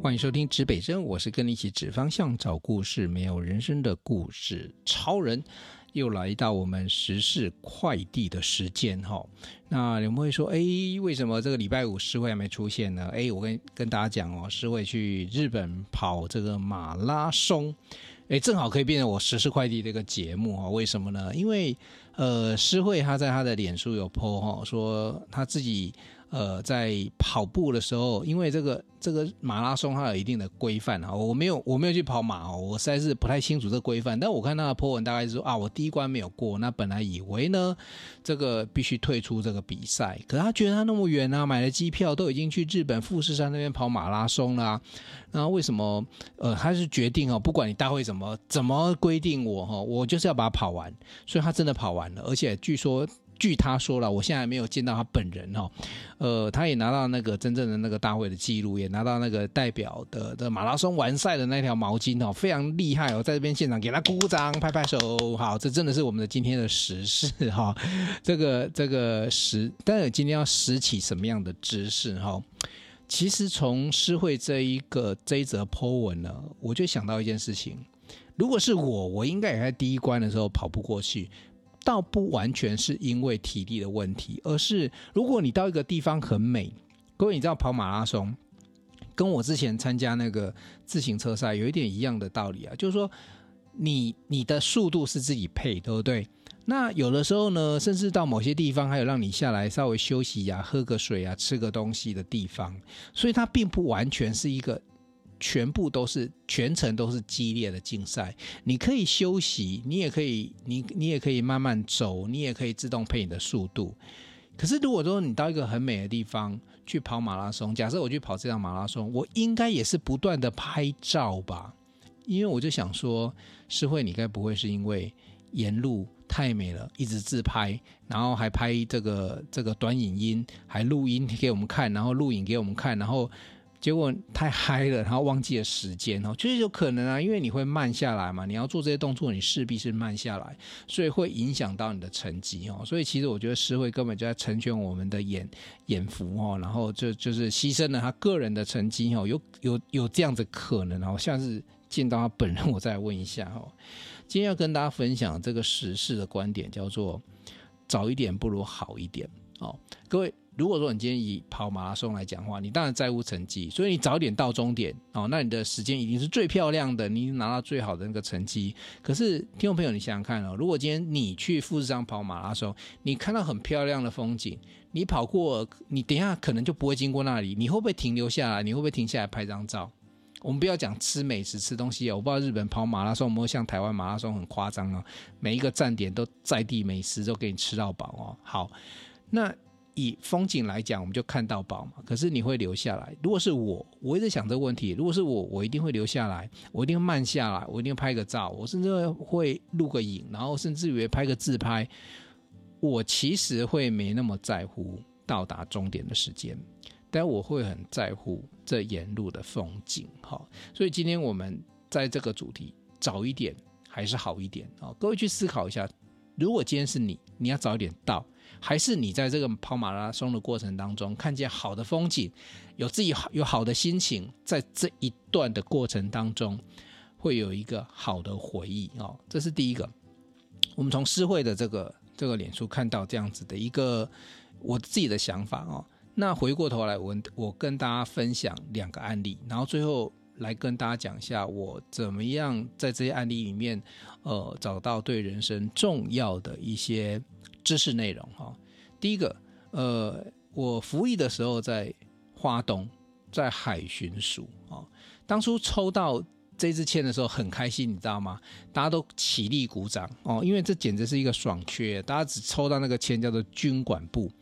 欢迎收听指北针，我是跟你一起指方向、找故事、没有人生的故事超人。又来到我们时事快递的时间哈。那你们会说，哎，为什么这个礼拜五诗会还没出现呢？哎，我跟跟大家讲哦，诗会去日本跑这个马拉松，哎，正好可以变成我时事快递的一个节目哈。为什么呢？因为呃，诗会他在他的脸书有 po 哈，说他自己。呃，在跑步的时候，因为这个这个马拉松它有一定的规范啊，我没有我没有去跑马哦，我实在是不太清楚这个规范。但我看到的 po 文，大概是说啊，我第一关没有过，那本来以为呢，这个必须退出这个比赛，可是他觉得他那么远啊，买了机票都已经去日本富士山那边跑马拉松了啊，那为什么呃，他是决定哦，不管你大会怎么怎么规定我哈，我就是要把它跑完，所以他真的跑完了，而且据说。据他说了，我现在还没有见到他本人哈，呃，他也拿到那个真正的那个大会的记录，也拿到那个代表的的马拉松完赛的那条毛巾哦，非常厉害哦，在这边现场给他鼓鼓掌，拍拍手，好，这真的是我们的今天的时事哈，这个这个时，但是今天要拾起什么样的知识哈？其实从诗会这一个这一则 po 文呢，我就想到一件事情，如果是我，我应该也在第一关的时候跑不过去。倒不完全是因为体力的问题，而是如果你到一个地方很美，各位你知道跑马拉松，跟我之前参加那个自行车赛有一点一样的道理啊，就是说你你的速度是自己配，对不对？那有的时候呢，甚至到某些地方还有让你下来稍微休息呀、喝个水啊、吃个东西的地方，所以它并不完全是一个。全部都是全程都是激烈的竞赛，你可以休息，你也可以，你你也可以慢慢走，你也可以自动配你的速度。可是如果说你到一个很美的地方去跑马拉松，假设我去跑这场马拉松，我应该也是不断的拍照吧？因为我就想说，诗慧，你该不会是因为沿路太美了，一直自拍，然后还拍这个这个短影音，还录音给我们看，然后录影给我们看，然后。结果太嗨了，然后忘记了时间哦，就是有可能啊，因为你会慢下来嘛，你要做这些动作，你势必是慢下来，所以会影响到你的成绩哦。所以其实我觉得诗慧根本就在成全我们的眼眼福哦，然后就就是牺牲了他个人的成绩哦，有有有这样子可能哦。下次见到他本人，我再问一下哦。今天要跟大家分享这个时事的观点，叫做早一点不如好一点哦，各位。如果说你今天以跑马拉松来讲话，你当然在乎成绩，所以你早点到终点哦，那你的时间一定是最漂亮的，你拿到最好的那个成绩。可是听众朋友，你想想看哦，如果今天你去富士山跑马拉松，你看到很漂亮的风景，你跑过，你等一下可能就不会经过那里，你会不会停留下来？你会不会停下来拍张照？我们不要讲吃美食、吃东西啊，我不知道日本跑马拉松有没有像台湾马拉松很夸张哦，每一个站点都在地美食都给你吃到饱哦。好，那。以风景来讲，我们就看到宝嘛。可是你会留下来。如果是我，我一直想这个问题。如果是我，我一定会留下来，我一定会慢下来，我一定会拍个照，我甚至会录个影，然后甚至于拍个自拍。我其实会没那么在乎到达终点的时间，但我会很在乎这沿路的风景。哈，所以今天我们在这个主题，早一点还是好一点啊？各位去思考一下，如果今天是你，你要早一点到。还是你在这个跑马拉松的过程当中，看见好的风景，有自己好有好的心情，在这一段的过程当中，会有一个好的回忆哦。这是第一个。我们从诗慧的这个这个脸书看到这样子的一个我自己的想法哦。那回过头来，我我跟大家分享两个案例，然后最后来跟大家讲一下我怎么样在这些案例里面，呃，找到对人生重要的一些。知识内容哈，第一个，呃，我服役的时候在花东，在海巡署啊，当初抽到这支签的时候很开心，你知道吗？大家都起立鼓掌哦，因为这简直是一个爽缺，大家只抽到那个签叫做军管部，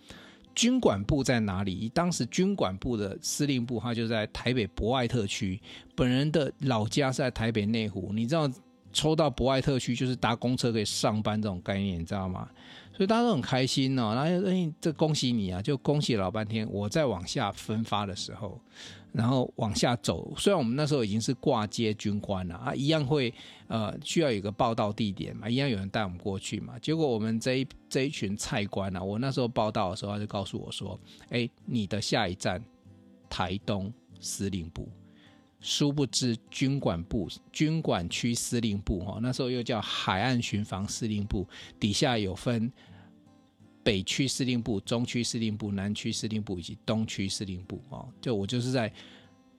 军管部在哪里？当时军管部的司令部他就在台北博爱特区，本人的老家是在台北内湖，你知道抽到博爱特区就是搭公车可以上班这种概念，你知道吗？所以大家都很开心哦，然后哎，这恭喜你啊！就恭喜老半天。我在往下分发的时候，然后往下走，虽然我们那时候已经是挂接军官了啊，一样会呃需要有个报到地点嘛，一样有人带我们过去嘛。结果我们这一这一群菜官啊，我那时候报到的时候，他就告诉我说：“哎，你的下一站台东司令部。”殊不知军管部、军管区司令部哈，那时候又叫海岸巡防司令部，底下有分北区司令部、中区司令部、南区司令部以及东区司令部哦。就我就是在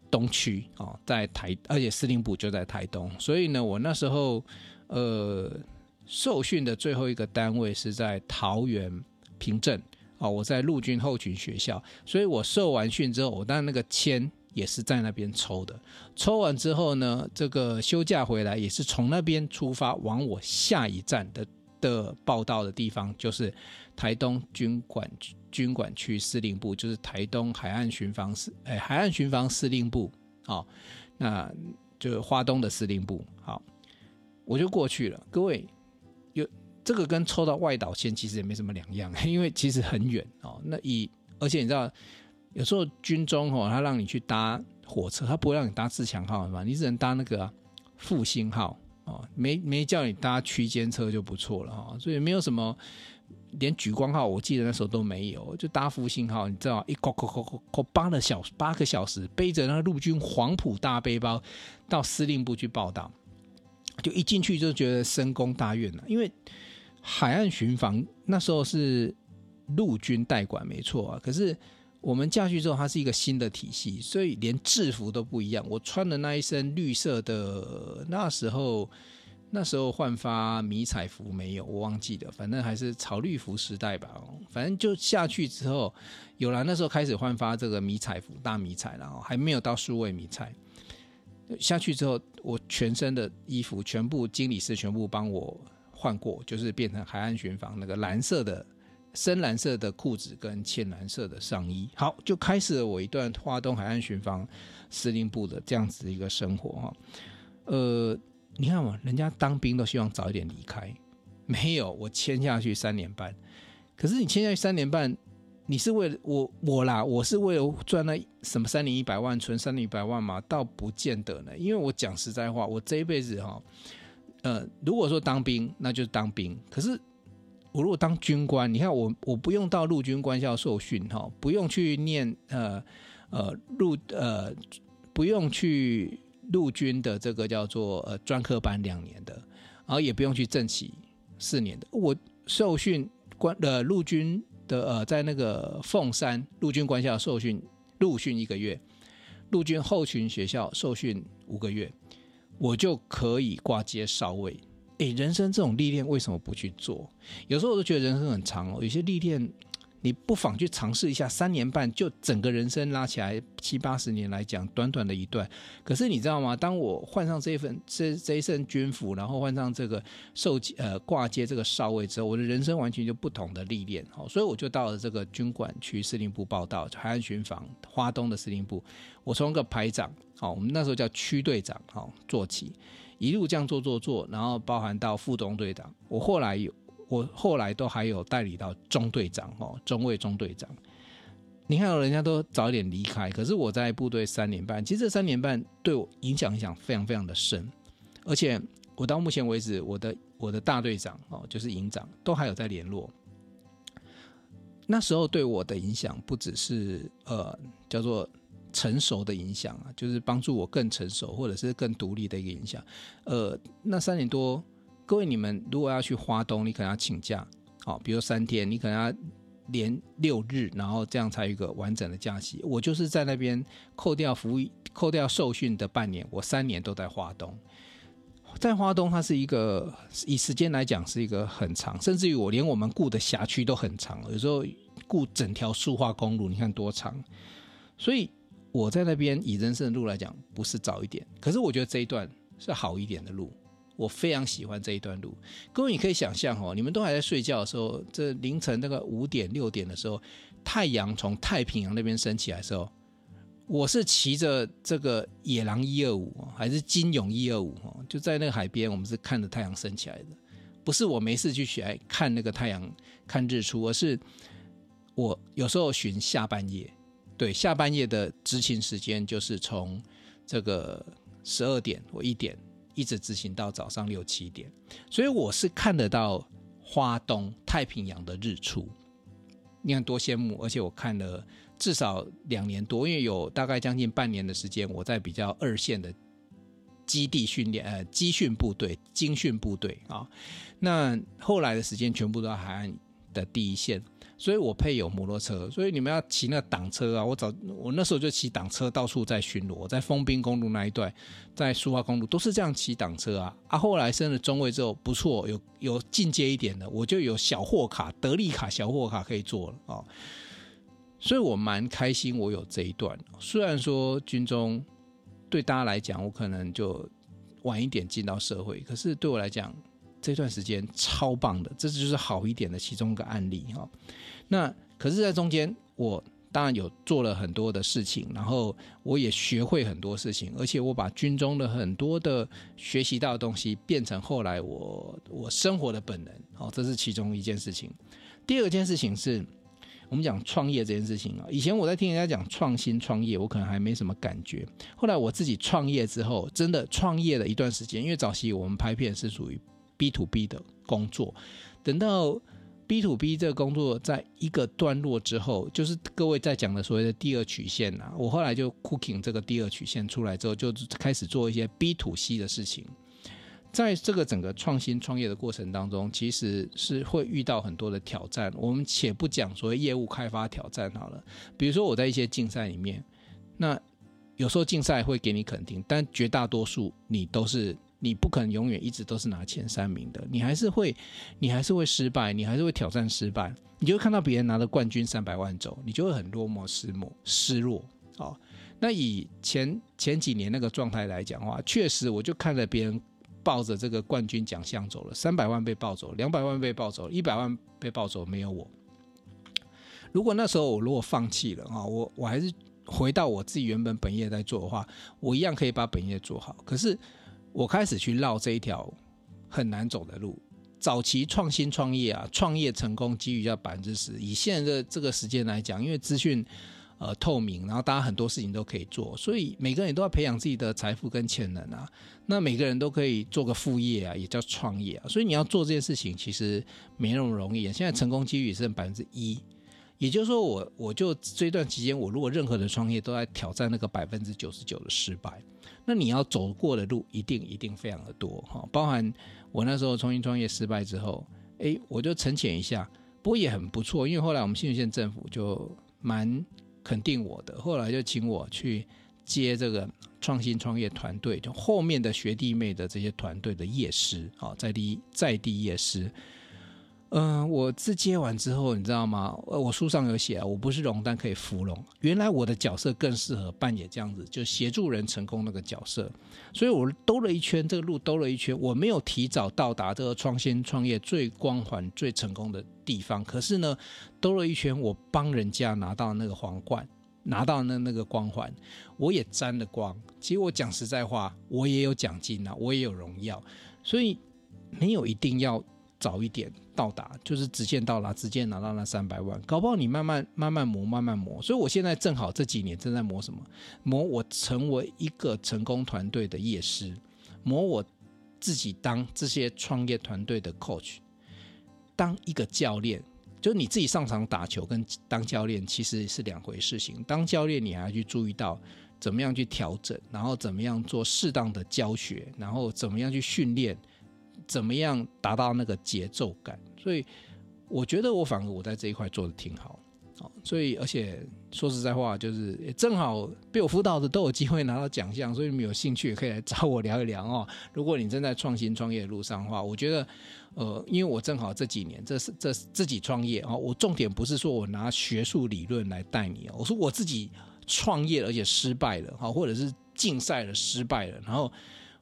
东区哦，在台，而且司令部就在台东，所以呢，我那时候呃受训的最后一个单位是在桃园平镇哦，我在陆军后勤学校，所以我受完训之后，我当那个签。也是在那边抽的，抽完之后呢，这个休假回来也是从那边出发，往我下一站的的报到的地方，就是台东军管军管区司令部，就是台东海岸巡防司，哎，海岸巡防司令部，好，那就是花东的司令部，好，我就过去了。各位有这个跟抽到外岛线其实也没什么两样，因为其实很远哦。那以而且你知道。有时候军中哦，他让你去搭火车，他不会让你搭自强号嘛，你只能搭那个复兴号哦，没没叫你搭区间车就不错了哈，所以没有什么，连莒光号我记得那时候都没有，就搭复兴号，你知道一扣扣扣扣扣八个小八个小时，背着那陆军黄埔大背包到司令部去报道，就一进去就觉得深宫大院了，因为海岸巡防那时候是陆军代管没错啊，可是。我们下去之后，它是一个新的体系，所以连制服都不一样。我穿的那一身绿色的，那时候那时候换发迷彩服没有，我忘记了，反正还是草绿服时代吧。反正就下去之后，有了那时候开始换发这个迷彩服，大迷彩，然后还没有到数位迷彩。下去之后，我全身的衣服全部经理室全部帮我换过，就是变成海岸巡防那个蓝色的。深蓝色的裤子跟浅蓝色的上衣，好，就开始了我一段花东海岸巡防司令部的这样子的一个生活哈。呃，你看嘛，人家当兵都希望早一点离开，没有，我签下去三年半。可是你签下去三年半，你是为了我我啦，我是为了赚那什么三年一百万，存三年一百万嘛？倒不见得呢，因为我讲实在话，我这一辈子哈，呃，如果说当兵，那就是当兵，可是。我如果当军官，你看我我不用到陆军官校受训哈，不用去念呃呃陆呃不用去陆军的这个叫做呃专科班两年的，然后也不用去正期四年的。我受训官呃陆军的呃在那个凤山陆军官校受训陆训一个月，陆军后勤学校受训五个月，我就可以挂接少尉。诶，人生这种历练为什么不去做？有时候我都觉得人生很长哦，有些历练你不妨去尝试一下。三年半就整个人生拉起来七八十年来讲，短短的一段。可是你知道吗？当我换上这一份这这一身军服，然后换上这个受呃挂接这个少尉之后，我的人生完全就不同的历练。好，所以我就到了这个军管区司令部报到，海岸巡防花东的司令部。我从个排长，好，我们那时候叫区队长，好做起。一路这样做做做，然后包含到副中队长，我后来有，我后来都还有代理到中队长哦，中尉中队长。你看，人家都早一点离开，可是我在部队三年半，其实这三年半对我影响影响非常非常的深，而且我到目前为止，我的我的大队长哦，就是营长都还有在联络。那时候对我的影响不只是呃叫做。成熟的影响啊，就是帮助我更成熟，或者是更独立的一个影响。呃，那三年多，各位你们如果要去花东，你可能要请假，好，比如三天，你可能要连六日，然后这样才有一个完整的假期。我就是在那边扣掉服役、扣掉受训的半年，我三年都在花东。在花东，它是一个以时间来讲是一个很长，甚至于我连我们雇的辖区都很长，有时候雇整条苏化公路，你看多长，所以。我在那边以人生的路来讲，不是早一点，可是我觉得这一段是好一点的路，我非常喜欢这一段路。各位，你可以想象哦，你们都还在睡觉的时候，这凌晨那个五点六点的时候，太阳从太平洋那边升起来的时候，我是骑着这个野狼一二五还是金勇一二五哦，就在那个海边，我们是看着太阳升起来的，不是我没事去起来看那个太阳看日出，而是我有时候巡下半夜。对，下半夜的执勤时间就是从这个十二点或一点一直执行到早上六七点，所以我是看得到花东太平洋的日出，你看多羡慕！而且我看了至少两年多，因为有大概将近半年的时间，我在比较二线的基地训练，呃，基训部队、精训部队啊。那后来的时间全部都在海岸的第一线。所以我配有摩托车，所以你们要骑那个挡车啊！我早我那时候就骑挡车到处在巡逻，在封滨公路那一段，在苏花公路都是这样骑挡车啊！啊，后来升了中尉之后不错，有有进阶一点的，我就有小货卡、得利卡小货卡可以做了啊、哦！所以我蛮开心，我有这一段。虽然说军中对大家来讲，我可能就晚一点进到社会，可是对我来讲。这段时间超棒的，这就是好一点的其中一个案例哈。那可是，在中间我当然有做了很多的事情，然后我也学会很多事情，而且我把军中的很多的学习到的东西变成后来我我生活的本能。好，这是其中一件事情。第二件事情是我们讲创业这件事情啊。以前我在听人家讲创新创业，我可能还没什么感觉。后来我自己创业之后，真的创业了一段时间，因为早期我们拍片是属于。B to B 的工作，等到 B to B 这个工作在一个段落之后，就是各位在讲的所谓的第二曲线啊。我后来就 cooking 这个第二曲线出来之后，就开始做一些 B to C 的事情。在这个整个创新创业的过程当中，其实是会遇到很多的挑战。我们且不讲所谓业务开发挑战好了，比如说我在一些竞赛里面，那有时候竞赛会给你肯定，但绝大多数你都是。你不可能永远一直都是拿前三名的，你还是会，你还是会失败，你还是会挑战失败，你就会看到别人拿着冠军三百万走，你就会很落寞失落失落。哦，那以前前几年那个状态来讲的话，确实我就看着别人抱着这个冠军奖项走了，三百万被抱走，两百万被抱走，一百万被抱走，没有我。如果那时候我如果放弃了啊，我我还是回到我自己原本本业在做的话，我一样可以把本业做好。可是。我开始去绕这一条很难走的路。早期创新创业啊，创业成功几率要百分之十。以现在的这个时间来讲，因为资讯呃透明，然后大家很多事情都可以做，所以每个人都要培养自己的财富跟潜能啊。那每个人都可以做个副业啊，也叫创业啊。所以你要做这件事情，其实没那么容易。现在成功几率也是百分之一。也就是说我，我就这段期间，我如果任何的创业都在挑战那个百分之九十九的失败，那你要走过的路一定一定非常的多哈。包含我那时候重新创业失败之后，诶，我就沉潜一下，不过也很不错，因为后来我们新竹县政府就蛮肯定我的，后来就请我去接这个创新创业团队，就后面的学弟妹的这些团队的业师啊，在地在地业师。嗯、我自接完之后，你知道吗？我书上有写，我不是龙，但可以扶龙。原来我的角色更适合扮演这样子，就协助人成功那个角色。所以我兜了一圈，这个路兜了一圈，我没有提早到达这个创新创业最光环、最成功的地方。可是呢，兜了一圈，我帮人家拿到那个皇冠，拿到那那个光环，我也沾了光。其实我讲实在话，我也有奖金啊，我也有荣耀。所以没有一定要。早一点到达，就是直线到达，直接拿到那三百万。搞不好你慢慢慢慢磨，慢慢磨。所以我现在正好这几年正在磨什么？磨我成为一个成功团队的业师，磨我自己当这些创业团队的 coach，当一个教练。就你自己上场打球跟当教练其实是两回事情。当教练你还要去注意到怎么样去调整，然后怎么样做适当的教学，然后怎么样去训练。怎么样达到那个节奏感？所以我觉得我反而我在这一块做得挺好，所以而且说实在话，就是正好被我辅导的都有机会拿到奖项，所以你们有兴趣也可以来找我聊一聊哦。如果你正在创新创业的路上的话，我觉得呃，因为我正好这几年这是这自己创业啊，我重点不是说我拿学术理论来带你，我说我自己创业而且失败了哈，或者是竞赛了失败了，然后。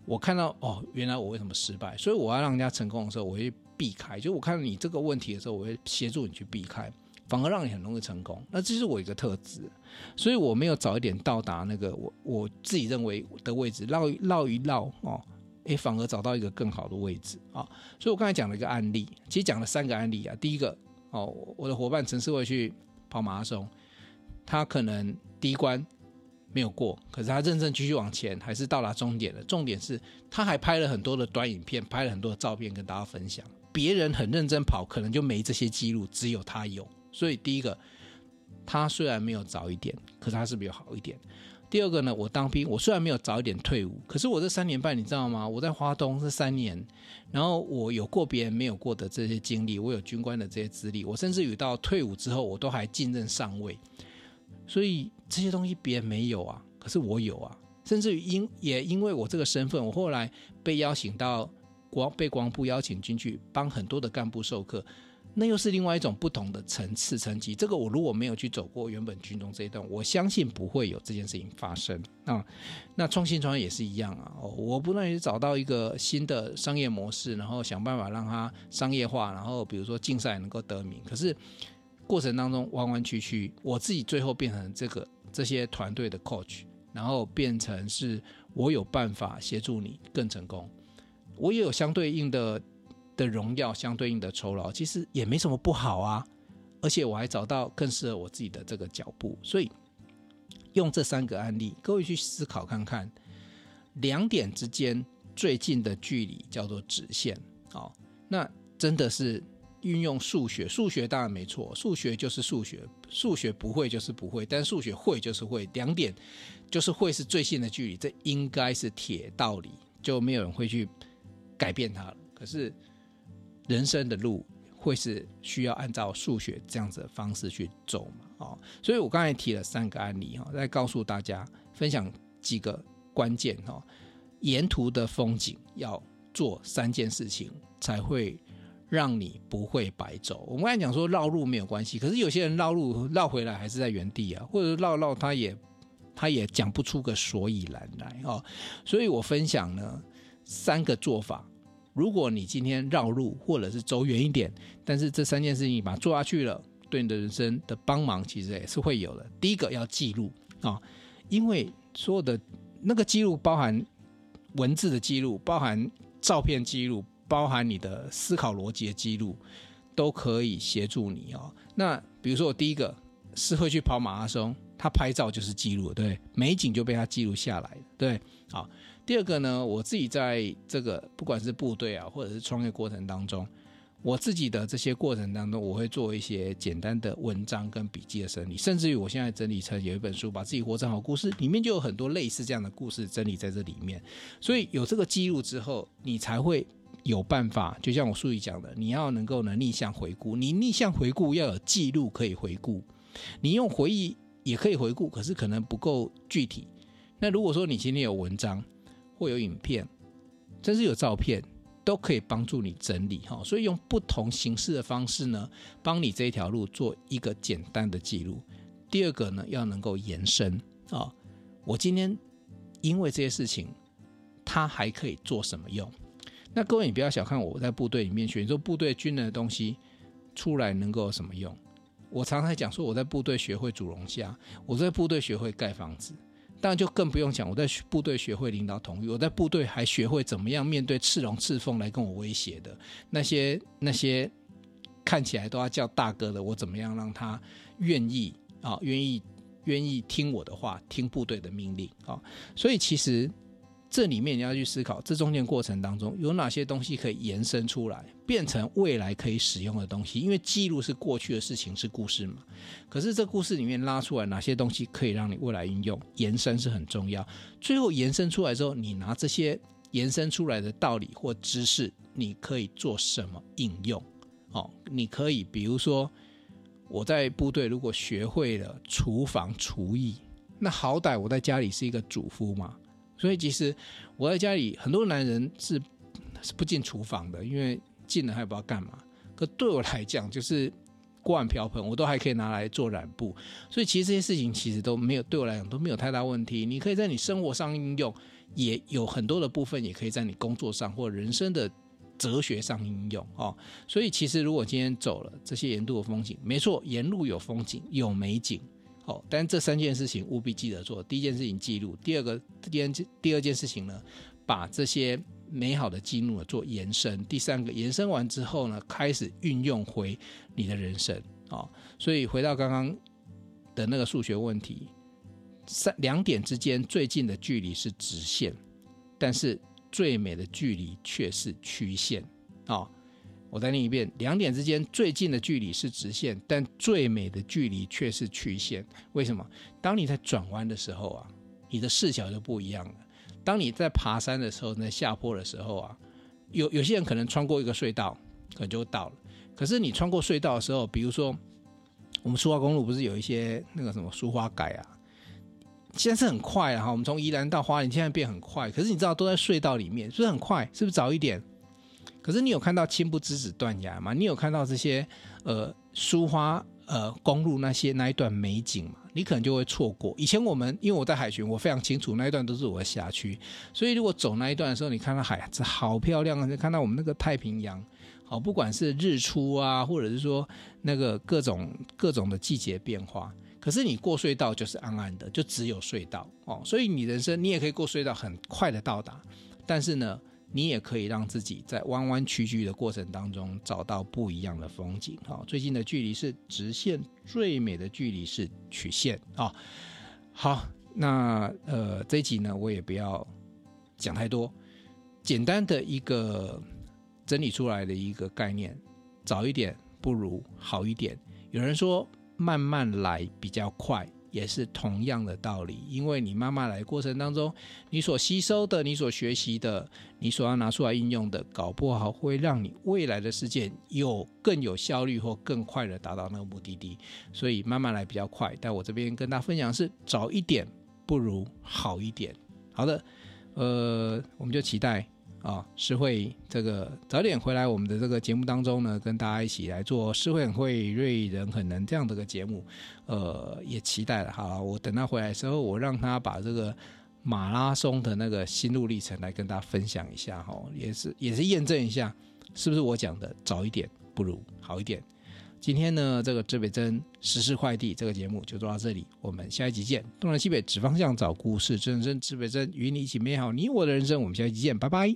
我看到哦，原来我为什么失败？所以我要让人家成功的时候，我会避开。就我看到你这个问题的时候，我会协助你去避开，反而让你很容易成功。那这是我一个特质，所以我没有早一点到达那个我我自己认为的位置，绕一绕一绕哦，诶，反而找到一个更好的位置啊。所以我刚才讲了一个案例，其实讲了三个案例啊。第一个哦，我的伙伴陈世伟去跑马拉松，他可能第一关。没有过，可是他认真继续往前，还是到达终点了。重点是，他还拍了很多的短影片，拍了很多的照片跟大家分享。别人很认真跑，可能就没这些记录，只有他有。所以第一个，他虽然没有早一点，可是他是不是有好一点？第二个呢，我当兵，我虽然没有早一点退伍，可是我这三年半，你知道吗？我在华东这三年，然后我有过别人没有过的这些经历，我有军官的这些资历，我甚至于到退伍之后，我都还晋任上尉，所以这些东西别人没有啊，可是我有啊，甚至于因也因为我这个身份，我后来被邀请到国被国防部邀请进去帮很多的干部授课。那又是另外一种不同的层次层级。这个我如果没有去走过原本军中这一段，我相信不会有这件事情发生啊。那创新创业也是一样啊。我不断去找到一个新的商业模式，然后想办法让它商业化，然后比如说竞赛能够得名。可是过程当中弯弯曲曲，我自己最后变成这个这些团队的 coach，然后变成是我有办法协助你更成功。我也有相对应的。的荣耀相对应的酬劳，其实也没什么不好啊，而且我还找到更适合我自己的这个脚步，所以用这三个案例，各位去思考看看，两点之间最近的距离叫做直线，哦，那真的是运用数学，数学当然没错，数学就是数学，数学不会就是不会，但数学会就是会，两点就是会是最近的距离，这应该是铁道理，就没有人会去改变它了。可是。人生的路会是需要按照数学这样子的方式去走嘛？哦，所以我刚才提了三个案例哈，再告诉大家分享几个关键哈。沿途的风景要做三件事情，才会让你不会白走。我们刚才讲说绕路没有关系，可是有些人绕路绕回来还是在原地啊，或者绕绕他也他也讲不出个所以然来哦。所以我分享呢三个做法。如果你今天绕路或者是走远一点，但是这三件事情你把它做下去了，对你的人生的帮忙其实也是会有的。第一个要记录啊，因为所有的那个记录包含文字的记录，包含照片记录，包含你的思考逻辑的记录，都可以协助你哦。那比如说我第一个是会去跑马拉松，他拍照就是记录，对，美景就被他记录下来，对，好。第二个呢，我自己在这个不管是部队啊，或者是创业过程当中，我自己的这些过程当中，我会做一些简单的文章跟笔记的整理，甚至于我现在整理成有一本书，把自己活成好故事，里面就有很多类似这样的故事整理在这里面。所以有这个记录之后，你才会有办法，就像我书里讲的，你要能够能逆向回顾，你逆向回顾要有记录可以回顾，你用回忆也可以回顾，可是可能不够具体。那如果说你今天有文章，或有影片，甚至有照片，都可以帮助你整理哈。所以用不同形式的方式呢，帮你这一条路做一个简单的记录。第二个呢，要能够延伸啊。我今天因为这些事情，它还可以做什么用？那各位，你不要小看我在部队里面学，你说部队军人的东西出来能够有什么用？我常常讲说，我在部队学会煮龙虾，我在部队学会盖房子。当然就更不用讲，我在部队学会领导统御，我在部队还学会怎么样面对赤龙赤凤来跟我威胁的那些那些看起来都要叫大哥的，我怎么样让他愿意啊，愿意愿意听我的话，听部队的命令啊，所以其实。这里面你要去思考，这中间过程当中有哪些东西可以延伸出来，变成未来可以使用的东西。因为记录是过去的事情，是故事嘛。可是这故事里面拉出来哪些东西可以让你未来运用，延伸是很重要。最后延伸出来之后，你拿这些延伸出来的道理或知识，你可以做什么应用？哦，你可以比如说我在部队如果学会了厨房厨艺，那好歹我在家里是一个主夫嘛。所以其实我在家里，很多男人是是不进厨房的，因为进了还不知道干嘛。可对我来讲，就是锅碗瓢盆，我都还可以拿来做染布。所以其实这些事情其实都没有对我来讲都没有太大问题。你可以在你生活上应用，也有很多的部分也可以在你工作上或人生的哲学上应用哦。所以其实如果今天走了这些沿路的风景，没错，沿路有风景有美景。哦，但这三件事情务必记得做。第一件事情记录，第二个第二件第二件事情呢，把这些美好的记录做延伸。第三个延伸完之后呢，开始运用回你的人生。哦，所以回到刚刚的那个数学问题，三两点之间最近的距离是直线，但是最美的距离却是曲线。哦，我再念一遍，两点之间最近的距离是直线，但最美的距离却是曲线。为什么？当你在转弯的时候啊，你的视角就不一样了。当你在爬山的时候，在下坡的时候啊，有有些人可能穿过一个隧道，可能就到了。可是你穿过隧道的时候，比如说我们苏花公路不是有一些那个什么苏花改啊？现在是很快了哈，我们从宜兰到花莲现在变很快。可是你知道都在隧道里面，是不是很快？是不是早一点？可是你有看到青不直指断崖吗？你有看到这些呃苏花呃公路那些那一段美景吗？你可能就会错过。以前我们因为我在海巡，我非常清楚那一段都是我的辖区，所以如果走那一段的时候，你看到海这好漂亮啊！你看到我们那个太平洋，好，不管是日出啊，或者是说那个各种各种的季节变化。可是你过隧道就是暗暗的，就只有隧道哦。所以你人生你也可以过隧道很快的到达，但是呢，你也可以让自己在弯弯曲曲的过程当中找到不一样的风景。好，最近的距离是直线，最美的距离是曲线啊。好，那呃这一集呢，我也不要讲太多，简单的一个整理出来的一个概念：早一点不如好一点。有人说慢慢来比较快。也是同样的道理，因为你慢慢来过程当中，你所吸收的、你所学习的、你所要拿出来应用的，搞不好会让你未来的事件有更有效率或更快的达到那个目的地。所以慢慢来比较快，但我这边跟大家分享是早一点不如好一点。好的，呃，我们就期待。啊，诗慧这个早点回来，我们的这个节目当中呢，跟大家一起来做诗慧很会，瑞人很能这样的个节目，呃，也期待了。好，我等他回来的时候，我让他把这个马拉松的那个心路历程来跟大家分享一下，哈，也是也是验证一下，是不是我讲的早一点不如好一点。今天呢，这个指北针时事快递这个节目就做到这里，我们下一集见。东南西北指方向，找故事，真真指北真，与你一起美好你我的人生。我们下一集见，拜拜。